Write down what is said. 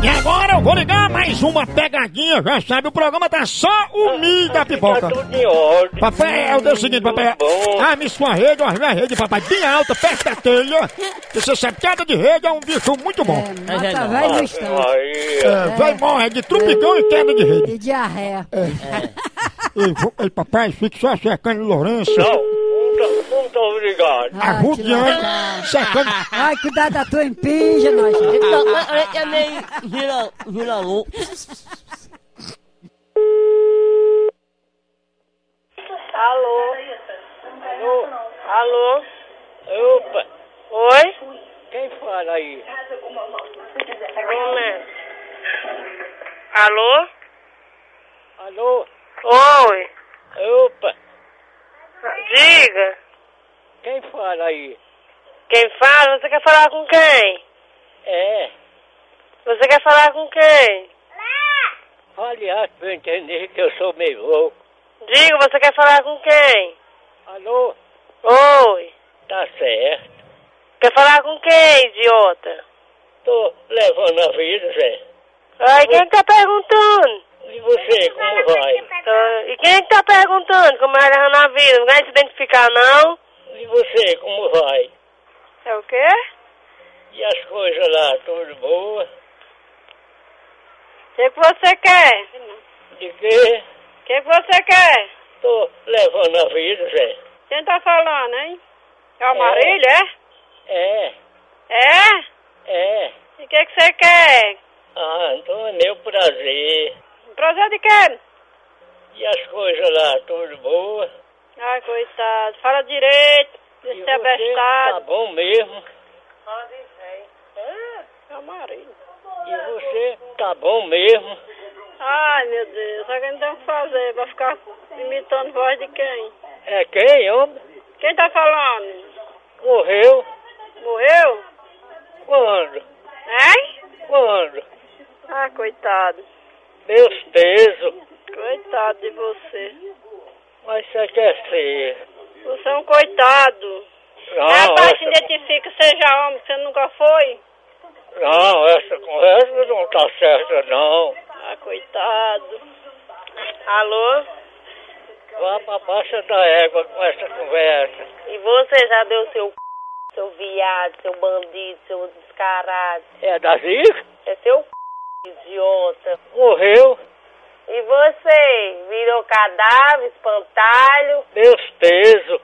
E agora eu vou ligar mais uma pegadinha, já sabe, o programa tá só o Mi da pipoca. Tá em ordem. Papai, é o seguinte, papai. Bom. Ah, me sua rede, olha a rede, papai, bem alta, perto da telha. E Você sabe, queda de rede é um bicho muito bom. É, mata velho no instante. Aí, É, vai morrer de trupicão e queda de rede. E diarreia. Ei, vo- ei, papai, fique só cercando Lourenço, não, muito, obrigado. Ah, arrudeando, tira- cercando. Ai, cuidado da tua empinja, nós. Então, eu também vira, vira louco. Alô? Alô? Alô? Opa, Oi? quem fala aí? Um momento. Alô? Alô? Oi? Opa, Diga. Quem fala aí? Quem fala? Você quer falar com quem? É, Você quer falar com quem? aliás, pra eu entender que eu sou meio louco. Diga, você quer falar com quem? Alô? Oi? Tá certo. Quer falar com quem, idiota? Tô levando a vida, Zé. Ai, quem tá perguntando? E você, como vai? Ah, E quem que tá perguntando como vai levando a vida? Não vai se identificar, não? E você, como vai? É o quê? E as coisas lá, tudo boa? O que, que você quer? De quê? O que, que você quer? Tô levando a vida, Zé. Quem tá falando, hein? É o É. É? É, É? é. E o que, que você quer? Ah, então é meu prazer. Prazer de quê? E as coisas lá, tudo boa? Ai, coitado. Fala direito. E Deixa você ser tá abestado. bom mesmo? Fala de É, é o Marílio. E você tá bom mesmo? Ai, meu Deus. Só que não tem o que fazer. Vai ficar imitando voz de quem? É quem, homem? Quem tá falando? Morreu? Morreu? Quando? Hein? Quando? Ah, coitado. Deus teso. Coitado de você. Mas você quer ser? Você é um coitado. Não, Rapaz, se essa, identifica, seja homem, você nunca foi? não, essa conversa não tá certa, não. Ah, coitado. Alô? Vá pra baixa da égua com essa conversa. E você já deu seu c... seu viado, seu bandido, seu descarado? É da Zica? É seu c... idiota. Morreu? Cadáver, espantalho? Deus c...